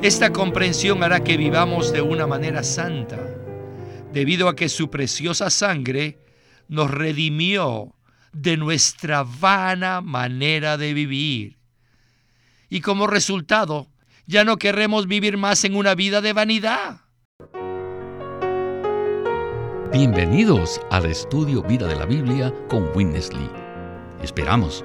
Esta comprensión hará que vivamos de una manera santa, debido a que su preciosa sangre nos redimió de nuestra vana manera de vivir. Y como resultado, ya no queremos vivir más en una vida de vanidad. Bienvenidos al estudio Vida de la Biblia con Witness Lee. Esperamos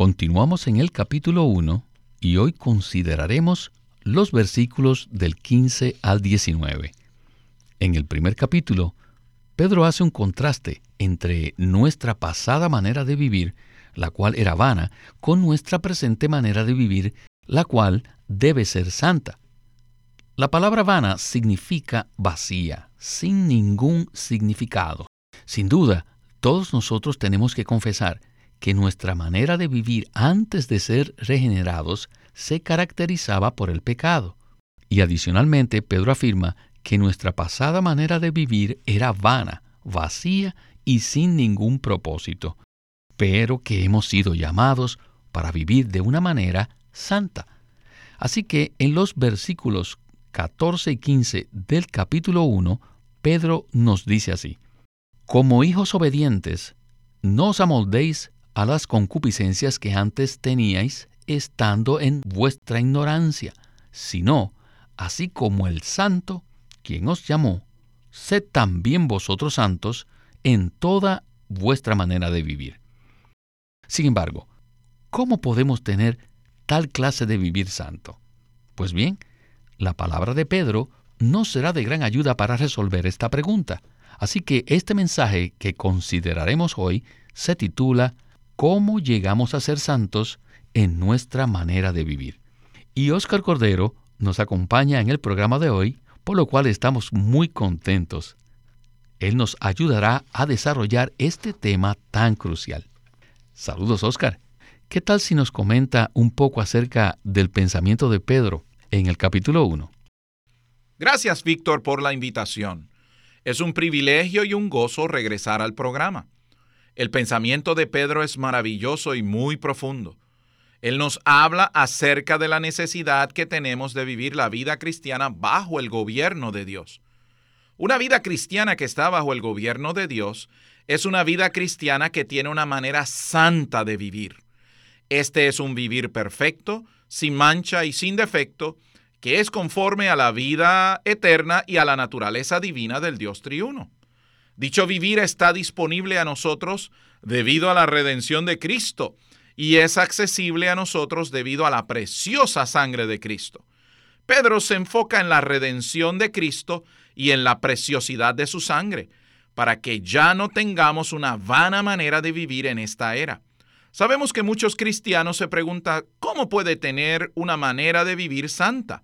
continuamos en el capítulo 1 y hoy consideraremos los versículos del 15 al 19. En el primer capítulo, Pedro hace un contraste entre nuestra pasada manera de vivir, la cual era vana, con nuestra presente manera de vivir, la cual debe ser santa. La palabra vana significa vacía, sin ningún significado. Sin duda, todos nosotros tenemos que confesar que nuestra manera de vivir antes de ser regenerados se caracterizaba por el pecado. Y adicionalmente, Pedro afirma que nuestra pasada manera de vivir era vana, vacía y sin ningún propósito, pero que hemos sido llamados para vivir de una manera santa. Así que en los versículos 14 y 15 del capítulo 1, Pedro nos dice así, Como hijos obedientes, no os amoldéis a las concupiscencias que antes teníais estando en vuestra ignorancia, sino, así como el santo, quien os llamó, sed también vosotros santos en toda vuestra manera de vivir. Sin embargo, ¿cómo podemos tener tal clase de vivir santo? Pues bien, la palabra de Pedro no será de gran ayuda para resolver esta pregunta. Así que este mensaje que consideraremos hoy se titula ¿Cómo llegamos a ser santos en nuestra manera de vivir? Y Óscar Cordero nos acompaña en el programa de hoy, por lo cual estamos muy contentos él nos ayudará a desarrollar este tema tan crucial. Saludos, Oscar. ¿Qué tal si nos comenta un poco acerca del pensamiento de Pedro en el capítulo 1? Gracias, Víctor, por la invitación. Es un privilegio y un gozo regresar al programa. El pensamiento de Pedro es maravilloso y muy profundo. Él nos habla acerca de la necesidad que tenemos de vivir la vida cristiana bajo el gobierno de Dios. Una vida cristiana que está bajo el gobierno de Dios es una vida cristiana que tiene una manera santa de vivir. Este es un vivir perfecto, sin mancha y sin defecto, que es conforme a la vida eterna y a la naturaleza divina del Dios triuno. Dicho vivir está disponible a nosotros debido a la redención de Cristo y es accesible a nosotros debido a la preciosa sangre de Cristo. Pedro se enfoca en la redención de Cristo y en la preciosidad de su sangre, para que ya no tengamos una vana manera de vivir en esta era. Sabemos que muchos cristianos se preguntan, ¿cómo puede tener una manera de vivir santa?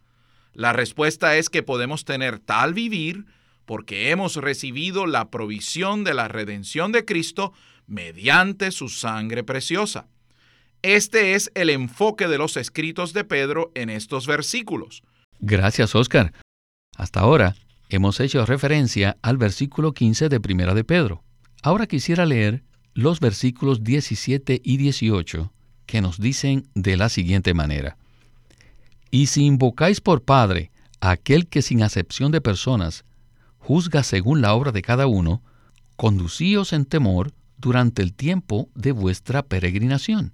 La respuesta es que podemos tener tal vivir porque hemos recibido la provisión de la redención de Cristo mediante su sangre preciosa. Este es el enfoque de los escritos de Pedro en estos versículos. Gracias, Oscar. Hasta ahora hemos hecho referencia al versículo 15 de Primera de Pedro. Ahora quisiera leer los versículos 17 y 18 que nos dicen de la siguiente manera. Y si invocáis por Padre aquel que sin acepción de personas juzga según la obra de cada uno, conducíos en temor durante el tiempo de vuestra peregrinación,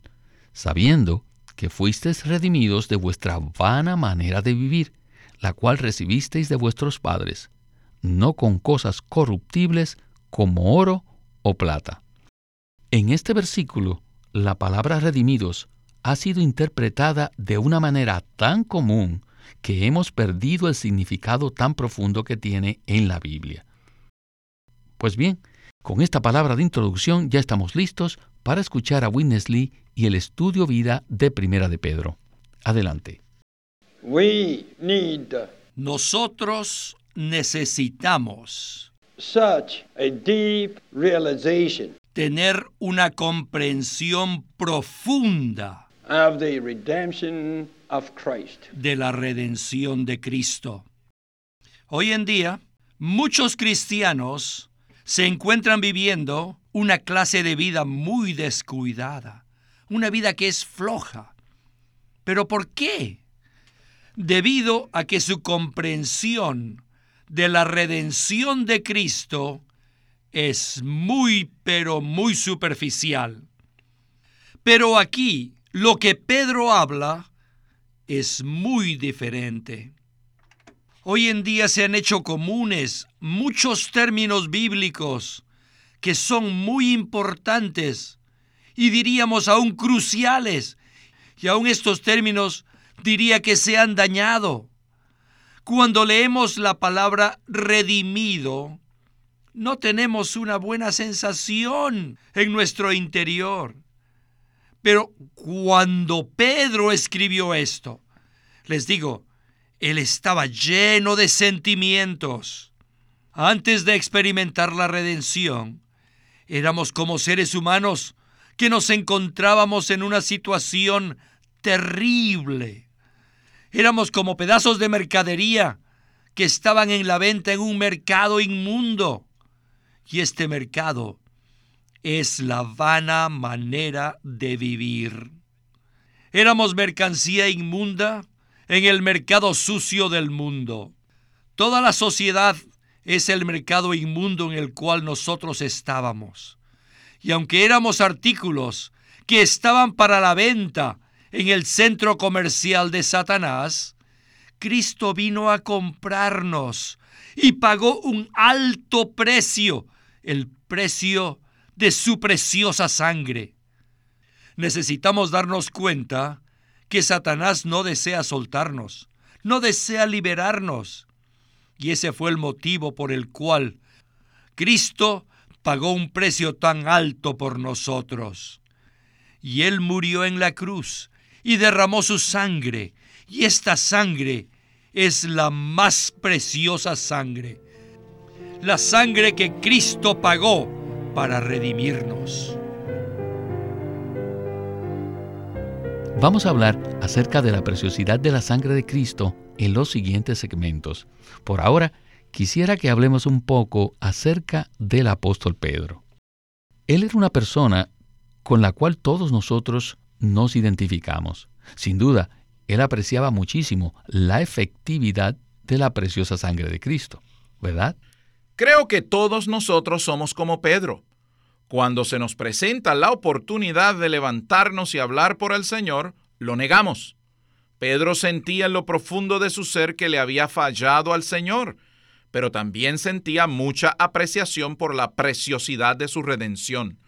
sabiendo que fuisteis redimidos de vuestra vana manera de vivir, la cual recibisteis de vuestros padres, no con cosas corruptibles como oro o plata. En este versículo, la palabra redimidos ha sido interpretada de una manera tan común que hemos perdido el significado tan profundo que tiene en la Biblia. Pues bien, con esta palabra de introducción ya estamos listos para escuchar a Witness Lee y el estudio vida de Primera de Pedro. Adelante. Nosotros necesitamos such a deep realization tener una comprensión profunda de la redención de Cristo. Hoy en día, muchos cristianos se encuentran viviendo una clase de vida muy descuidada, una vida que es floja. ¿Pero por qué? Debido a que su comprensión de la redención de Cristo es muy, pero muy superficial. Pero aquí lo que Pedro habla es muy diferente. Hoy en día se han hecho comunes muchos términos bíblicos que son muy importantes y diríamos aún cruciales. Y aún estos términos diría que se han dañado. Cuando leemos la palabra redimido, no tenemos una buena sensación en nuestro interior. Pero cuando Pedro escribió esto, les digo, él estaba lleno de sentimientos. Antes de experimentar la redención, éramos como seres humanos que nos encontrábamos en una situación terrible. Éramos como pedazos de mercadería que estaban en la venta en un mercado inmundo. Y este mercado es la vana manera de vivir. Éramos mercancía inmunda en el mercado sucio del mundo. Toda la sociedad es el mercado inmundo en el cual nosotros estábamos. Y aunque éramos artículos que estaban para la venta en el centro comercial de Satanás, Cristo vino a comprarnos y pagó un alto precio, el precio de su preciosa sangre. Necesitamos darnos cuenta que Satanás no desea soltarnos, no desea liberarnos. Y ese fue el motivo por el cual Cristo pagó un precio tan alto por nosotros. Y Él murió en la cruz y derramó su sangre. Y esta sangre es la más preciosa sangre. La sangre que Cristo pagó para redimirnos. Vamos a hablar acerca de la preciosidad de la sangre de Cristo en los siguientes segmentos. Por ahora, quisiera que hablemos un poco acerca del apóstol Pedro. Él era una persona con la cual todos nosotros nos identificamos. Sin duda, él apreciaba muchísimo la efectividad de la preciosa sangre de Cristo, ¿verdad? Creo que todos nosotros somos como Pedro. Cuando se nos presenta la oportunidad de levantarnos y hablar por el Señor, lo negamos. Pedro sentía en lo profundo de su ser que le había fallado al Señor, pero también sentía mucha apreciación por la preciosidad de su redención.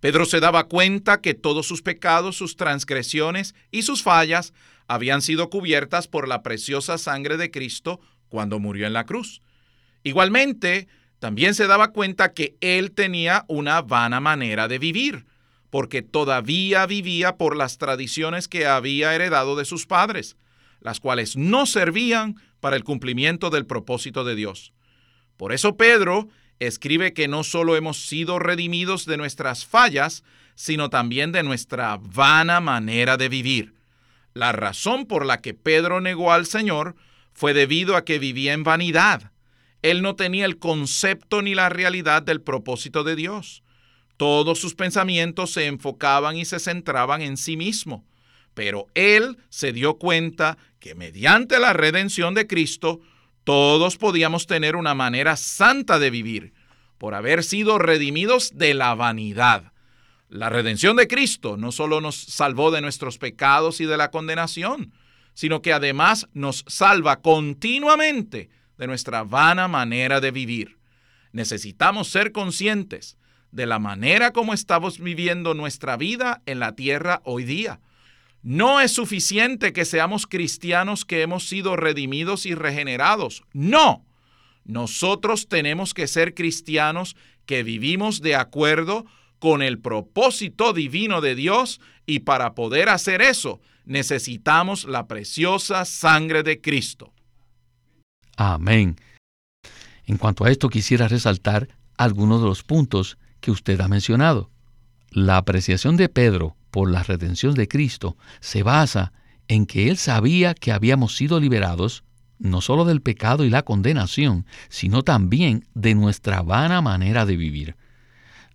Pedro se daba cuenta que todos sus pecados, sus transgresiones y sus fallas habían sido cubiertas por la preciosa sangre de Cristo cuando murió en la cruz. Igualmente, también se daba cuenta que él tenía una vana manera de vivir, porque todavía vivía por las tradiciones que había heredado de sus padres, las cuales no servían para el cumplimiento del propósito de Dios. Por eso Pedro escribe que no solo hemos sido redimidos de nuestras fallas, sino también de nuestra vana manera de vivir. La razón por la que Pedro negó al Señor fue debido a que vivía en vanidad. Él no tenía el concepto ni la realidad del propósito de Dios. Todos sus pensamientos se enfocaban y se centraban en sí mismo. Pero él se dio cuenta que mediante la redención de Cristo, todos podíamos tener una manera santa de vivir, por haber sido redimidos de la vanidad. La redención de Cristo no solo nos salvó de nuestros pecados y de la condenación, sino que además nos salva continuamente de nuestra vana manera de vivir. Necesitamos ser conscientes de la manera como estamos viviendo nuestra vida en la tierra hoy día. No es suficiente que seamos cristianos que hemos sido redimidos y regenerados. No. Nosotros tenemos que ser cristianos que vivimos de acuerdo con el propósito divino de Dios y para poder hacer eso necesitamos la preciosa sangre de Cristo. Amén. En cuanto a esto quisiera resaltar algunos de los puntos que usted ha mencionado. La apreciación de Pedro por la redención de Cristo se basa en que él sabía que habíamos sido liberados no solo del pecado y la condenación, sino también de nuestra vana manera de vivir.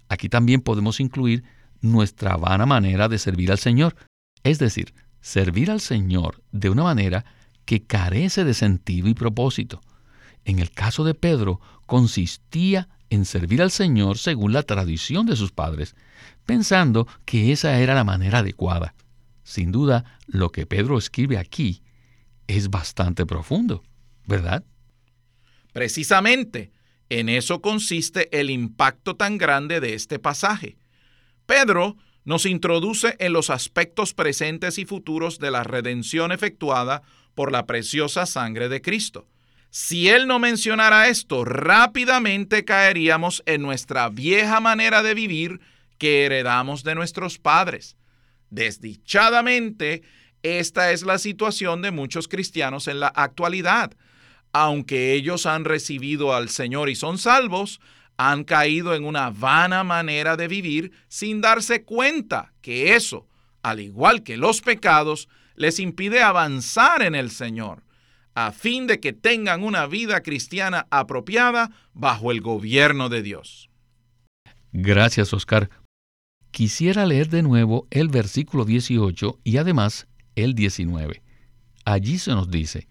Aquí también podemos incluir nuestra vana manera de servir al Señor, es decir, servir al Señor de una manera que carece de sentido y propósito. En el caso de Pedro, consistía en servir al Señor según la tradición de sus padres, pensando que esa era la manera adecuada. Sin duda, lo que Pedro escribe aquí es bastante profundo, ¿verdad? Precisamente, en eso consiste el impacto tan grande de este pasaje. Pedro nos introduce en los aspectos presentes y futuros de la redención efectuada por la preciosa sangre de Cristo. Si él no mencionara esto, rápidamente caeríamos en nuestra vieja manera de vivir que heredamos de nuestros padres. Desdichadamente, esta es la situación de muchos cristianos en la actualidad. Aunque ellos han recibido al Señor y son salvos, han caído en una vana manera de vivir sin darse cuenta que eso, al igual que los pecados, les impide avanzar en el Señor, a fin de que tengan una vida cristiana apropiada bajo el gobierno de Dios. Gracias, Oscar. Quisiera leer de nuevo el versículo 18 y además el 19. Allí se nos dice,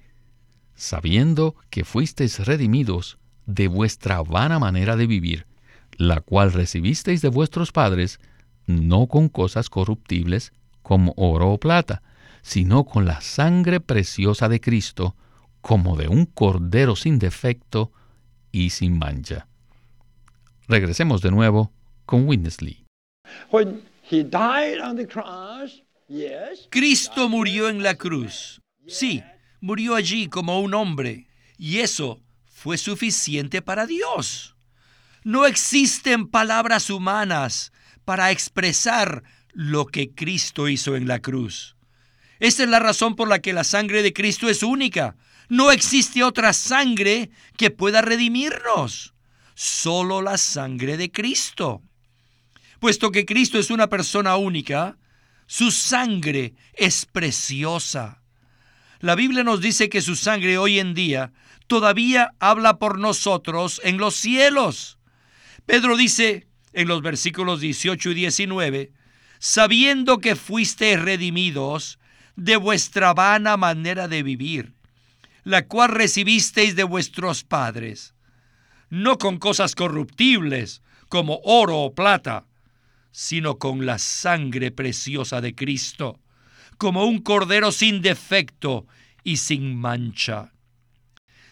sabiendo que fuisteis redimidos de vuestra vana manera de vivir, la cual recibisteis de vuestros padres, no con cosas corruptibles como oro o plata, sino con la sangre preciosa de Cristo, como de un cordero sin defecto y sin mancha. Regresemos de nuevo con Winnesley. Cristo murió en la cruz. Sí, murió allí como un hombre. Y eso fue suficiente para Dios. No existen palabras humanas para expresar lo que Cristo hizo en la cruz. Esta es la razón por la que la sangre de Cristo es única. No existe otra sangre que pueda redimirnos. Solo la sangre de Cristo. Puesto que Cristo es una persona única, su sangre es preciosa. La Biblia nos dice que su sangre hoy en día todavía habla por nosotros en los cielos. Pedro dice en los versículos 18 y 19, sabiendo que fuisteis redimidos de vuestra vana manera de vivir, la cual recibisteis de vuestros padres, no con cosas corruptibles como oro o plata, sino con la sangre preciosa de Cristo, como un cordero sin defecto y sin mancha.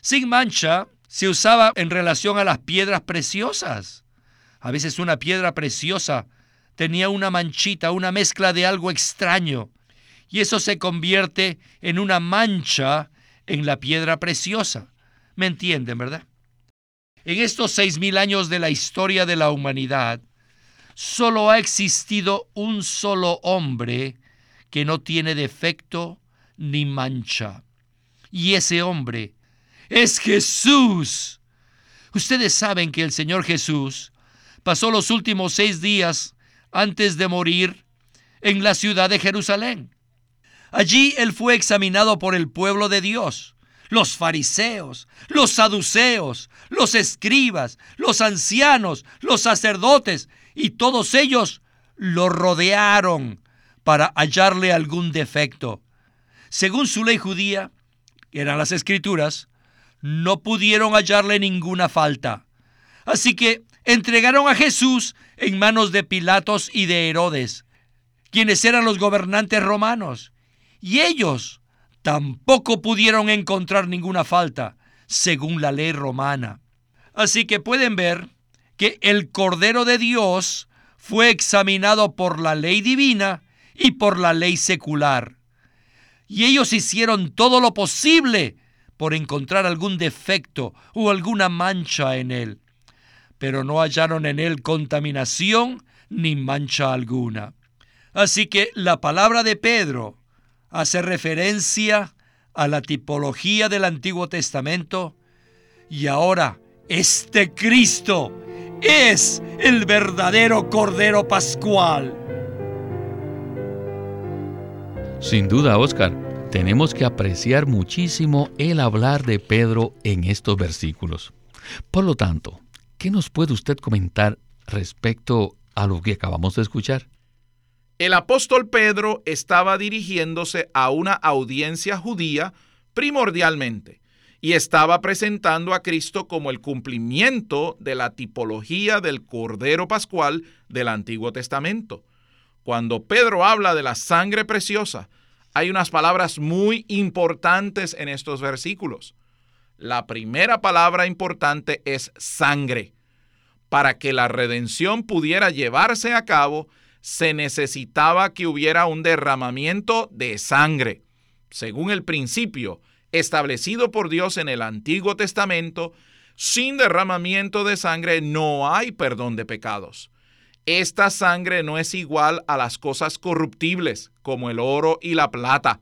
Sin mancha se usaba en relación a las piedras preciosas. A veces una piedra preciosa tenía una manchita, una mezcla de algo extraño, y eso se convierte en una mancha en la piedra preciosa. ¿Me entienden, verdad? En estos seis mil años de la historia de la humanidad, solo ha existido un solo hombre que no tiene defecto ni mancha. Y ese hombre es Jesús. Ustedes saben que el Señor Jesús pasó los últimos seis días antes de morir en la ciudad de Jerusalén. Allí él fue examinado por el pueblo de Dios, los fariseos, los saduceos, los escribas, los ancianos, los sacerdotes y todos ellos lo rodearon para hallarle algún defecto. Según su ley judía, que eran las escrituras, no pudieron hallarle ninguna falta. Así que entregaron a Jesús en manos de Pilatos y de Herodes, quienes eran los gobernantes romanos. Y ellos tampoco pudieron encontrar ninguna falta, según la ley romana. Así que pueden ver que el Cordero de Dios fue examinado por la ley divina y por la ley secular. Y ellos hicieron todo lo posible por encontrar algún defecto o alguna mancha en él, pero no hallaron en él contaminación ni mancha alguna. Así que la palabra de Pedro hace referencia a la tipología del Antiguo Testamento Y ahora, este Cristo es el verdadero Cordero Pascual. Sin duda, Oscar, tenemos que apreciar muchísimo el hablar de Pedro en estos versículos. Por lo tanto, ¿qué nos puede usted comentar respecto a lo que acabamos de escuchar? El apóstol Pedro estaba dirigiéndose a una audiencia judía primordialmente y estaba presentando a Cristo como el cumplimiento de la tipología del Cordero Pascual del Antiguo Testamento. Cuando Pedro habla de la sangre preciosa, hay unas palabras muy importantes en estos versículos. La primera palabra importante es sangre. Para que la redención pudiera llevarse a cabo, se necesitaba que hubiera un derramamiento de sangre. Según el principio establecido por Dios en el Antiguo Testamento, sin derramamiento de sangre no hay perdón de pecados. Esta sangre no es igual a las cosas corruptibles como el oro y la plata.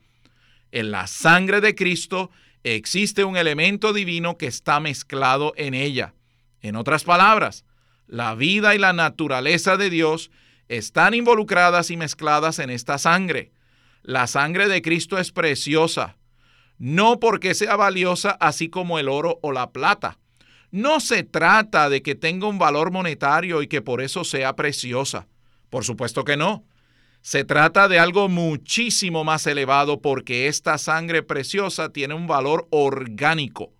En la sangre de Cristo existe un elemento divino que está mezclado en ella. En otras palabras, la vida y la naturaleza de Dios están involucradas y mezcladas en esta sangre. La sangre de Cristo es preciosa, no porque sea valiosa así como el oro o la plata, no se trata de que tenga un valor monetario y que por eso sea preciosa. Por supuesto que no. Se trata de algo muchísimo más elevado porque esta sangre preciosa tiene un valor orgánico.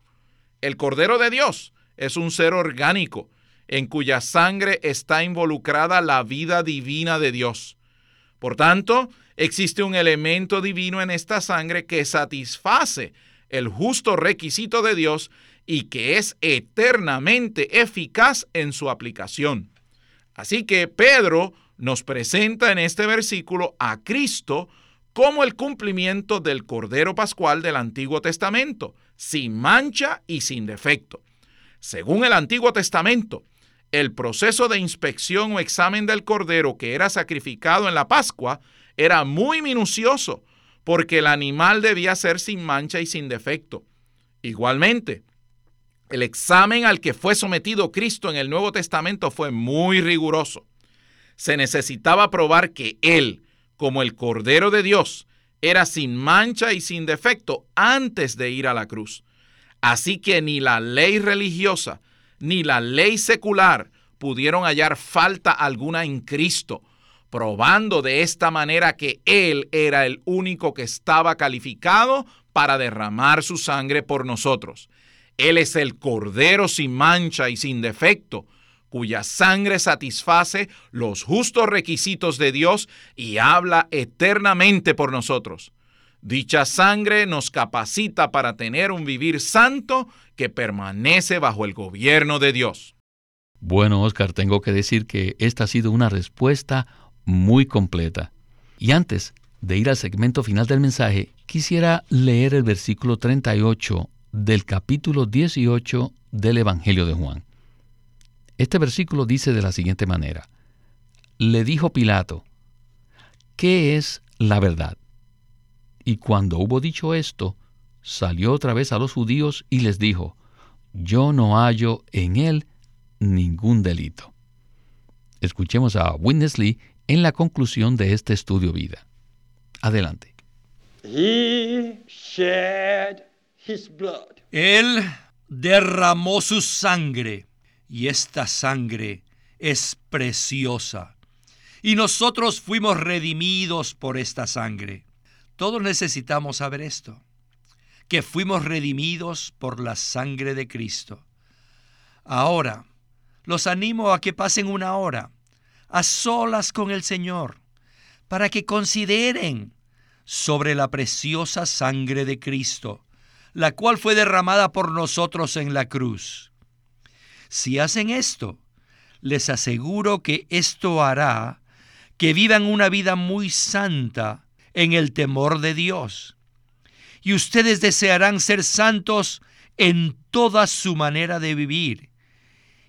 El Cordero de Dios es un ser orgánico en cuya sangre está involucrada la vida divina de Dios. Por tanto, existe un elemento divino en esta sangre que satisface el justo requisito de Dios y que es eternamente eficaz en su aplicación. Así que Pedro nos presenta en este versículo a Cristo como el cumplimiento del Cordero Pascual del Antiguo Testamento, sin mancha y sin defecto. Según el Antiguo Testamento, el proceso de inspección o examen del Cordero que era sacrificado en la Pascua era muy minucioso, porque el animal debía ser sin mancha y sin defecto. Igualmente, el examen al que fue sometido Cristo en el Nuevo Testamento fue muy riguroso. Se necesitaba probar que Él, como el Cordero de Dios, era sin mancha y sin defecto antes de ir a la cruz. Así que ni la ley religiosa ni la ley secular pudieron hallar falta alguna en Cristo, probando de esta manera que Él era el único que estaba calificado para derramar su sangre por nosotros. Él es el Cordero sin mancha y sin defecto, cuya sangre satisface los justos requisitos de Dios y habla eternamente por nosotros. Dicha sangre nos capacita para tener un vivir santo que permanece bajo el gobierno de Dios. Bueno, Oscar, tengo que decir que esta ha sido una respuesta muy completa. Y antes de ir al segmento final del mensaje, quisiera leer el versículo 38 del capítulo 18 del Evangelio de Juan. Este versículo dice de la siguiente manera, le dijo Pilato, ¿qué es la verdad? Y cuando hubo dicho esto, salió otra vez a los judíos y les dijo, yo no hallo en él ningún delito. Escuchemos a Witness Lee en la conclusión de este estudio vida. Adelante. Él derramó su sangre y esta sangre es preciosa. Y nosotros fuimos redimidos por esta sangre. Todos necesitamos saber esto, que fuimos redimidos por la sangre de Cristo. Ahora, los animo a que pasen una hora a solas con el Señor, para que consideren sobre la preciosa sangre de Cristo, la cual fue derramada por nosotros en la cruz. Si hacen esto, les aseguro que esto hará que vivan una vida muy santa en el temor de Dios. Y ustedes desearán ser santos en toda su manera de vivir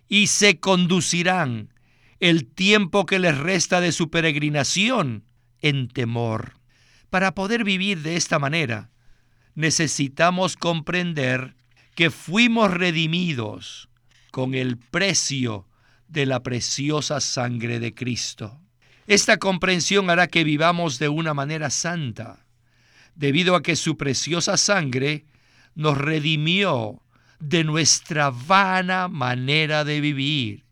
y se conducirán el tiempo que les resta de su peregrinación en temor. Para poder vivir de esta manera, necesitamos comprender que fuimos redimidos con el precio de la preciosa sangre de Cristo. Esta comprensión hará que vivamos de una manera santa, debido a que su preciosa sangre nos redimió de nuestra vana manera de vivir.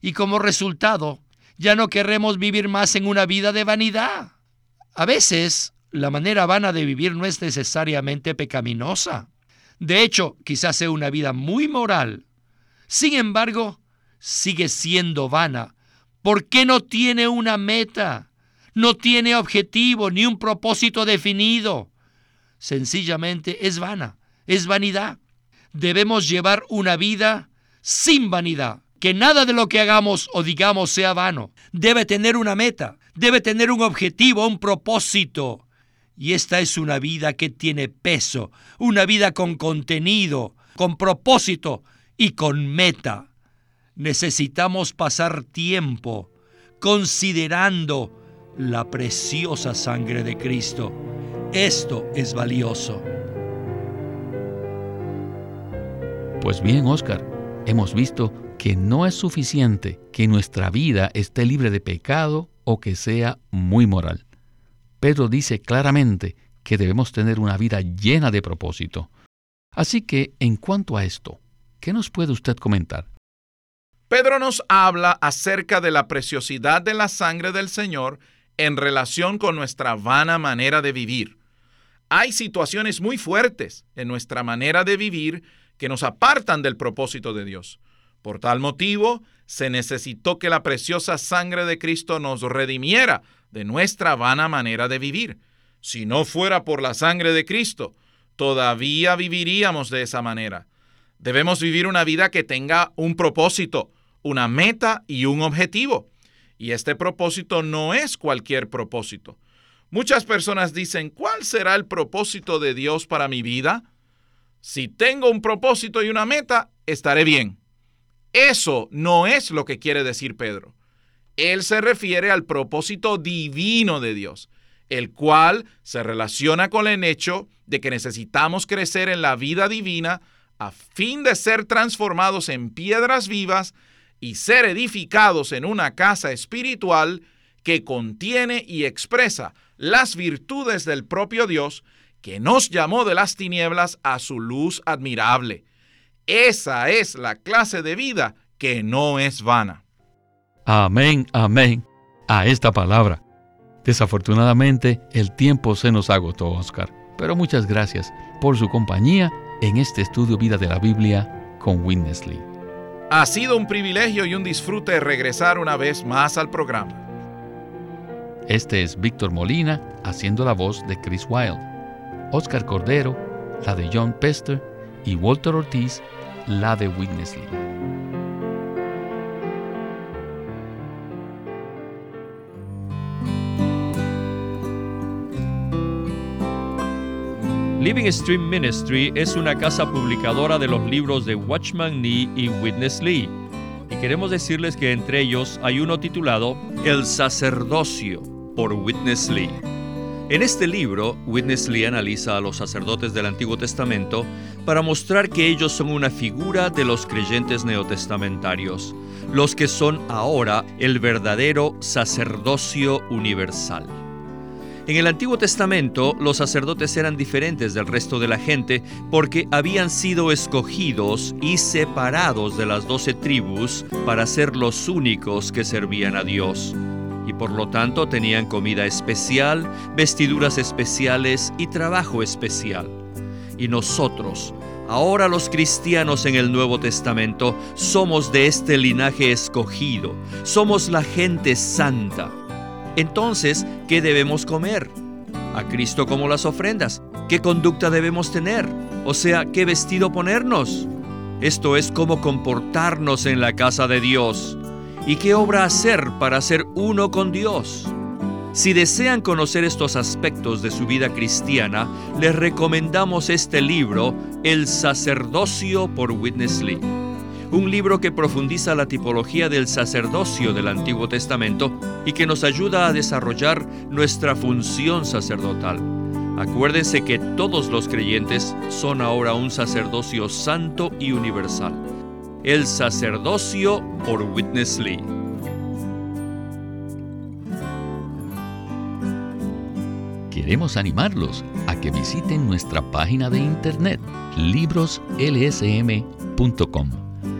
Y como resultado, ya no queremos vivir más en una vida de vanidad. A veces, la manera vana de vivir no es necesariamente pecaminosa. De hecho, quizás sea una vida muy moral. Sin embargo, sigue siendo vana porque no tiene una meta, no tiene objetivo ni un propósito definido. Sencillamente es vana, es vanidad. Debemos llevar una vida sin vanidad, que nada de lo que hagamos o digamos sea vano. Debe tener una meta, debe tener un objetivo, un propósito. Y esta es una vida que tiene peso, una vida con contenido, con propósito y con meta. Necesitamos pasar tiempo considerando la preciosa sangre de Cristo. Esto es valioso. Pues bien, Oscar, hemos visto que no es suficiente que nuestra vida esté libre de pecado o que sea muy moral. Pedro dice claramente que debemos tener una vida llena de propósito. Así que, en cuanto a esto, ¿qué nos puede usted comentar? Pedro nos habla acerca de la preciosidad de la sangre del Señor en relación con nuestra vana manera de vivir. Hay situaciones muy fuertes en nuestra manera de vivir que nos apartan del propósito de Dios. Por tal motivo, se necesitó que la preciosa sangre de Cristo nos redimiera de nuestra vana manera de vivir. Si no fuera por la sangre de Cristo, todavía viviríamos de esa manera. Debemos vivir una vida que tenga un propósito, una meta y un objetivo. Y este propósito no es cualquier propósito. Muchas personas dicen, ¿cuál será el propósito de Dios para mi vida? Si tengo un propósito y una meta, estaré bien. Eso no es lo que quiere decir Pedro. Él se refiere al propósito divino de Dios, el cual se relaciona con el hecho de que necesitamos crecer en la vida divina a fin de ser transformados en piedras vivas y ser edificados en una casa espiritual que contiene y expresa las virtudes del propio Dios que nos llamó de las tinieblas a su luz admirable. Esa es la clase de vida que no es vana. Amén, amén a esta palabra. Desafortunadamente, el tiempo se nos agotó, Oscar, pero muchas gracias por su compañía en este estudio Vida de la Biblia con Witness Lee. Ha sido un privilegio y un disfrute regresar una vez más al programa. Este es Víctor Molina haciendo la voz de Chris Wilde, Oscar Cordero, la de John Pester y Walter Ortiz, la de Witness Lee. Living Stream Ministry es una casa publicadora de los libros de Watchman Nee y Witness Lee. Y queremos decirles que entre ellos hay uno titulado El sacerdocio por Witness Lee. En este libro, Witness Lee analiza a los sacerdotes del Antiguo Testamento para mostrar que ellos son una figura de los creyentes neotestamentarios, los que son ahora el verdadero sacerdocio universal. En el Antiguo Testamento los sacerdotes eran diferentes del resto de la gente porque habían sido escogidos y separados de las doce tribus para ser los únicos que servían a Dios. Y por lo tanto tenían comida especial, vestiduras especiales y trabajo especial. Y nosotros, Ahora los cristianos en el Nuevo Testamento somos de este linaje escogido, somos la gente santa. Entonces, ¿qué debemos comer? A Cristo como las ofrendas. ¿Qué conducta debemos tener? O sea, ¿qué vestido ponernos? Esto es cómo comportarnos en la casa de Dios. ¿Y qué obra hacer para ser uno con Dios? Si desean conocer estos aspectos de su vida cristiana, les recomendamos este libro, El sacerdocio por Witness Lee un libro que profundiza la tipología del sacerdocio del Antiguo Testamento y que nos ayuda a desarrollar nuestra función sacerdotal. Acuérdense que todos los creyentes son ahora un sacerdocio santo y universal. El sacerdocio por Witness Lee. Queremos animarlos a que visiten nuestra página de internet libroslsm.com.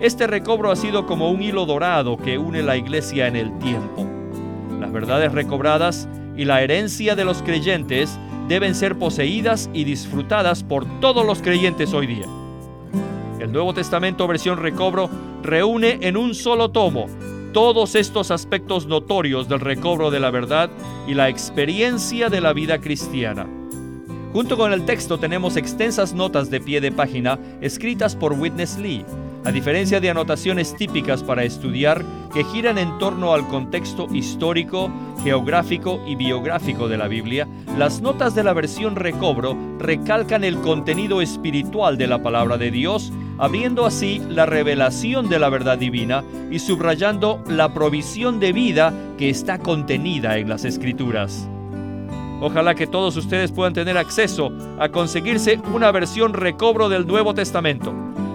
este recobro ha sido como un hilo dorado que une la iglesia en el tiempo. Las verdades recobradas y la herencia de los creyentes deben ser poseídas y disfrutadas por todos los creyentes hoy día. El Nuevo Testamento versión recobro reúne en un solo tomo todos estos aspectos notorios del recobro de la verdad y la experiencia de la vida cristiana. Junto con el texto tenemos extensas notas de pie de página escritas por Witness Lee, a diferencia de anotaciones típicas para estudiar que giran en torno al contexto histórico, geográfico y biográfico de la Biblia, las notas de la versión recobro recalcan el contenido espiritual de la palabra de Dios, abriendo así la revelación de la verdad divina y subrayando la provisión de vida que está contenida en las escrituras. Ojalá que todos ustedes puedan tener acceso a conseguirse una versión recobro del Nuevo Testamento.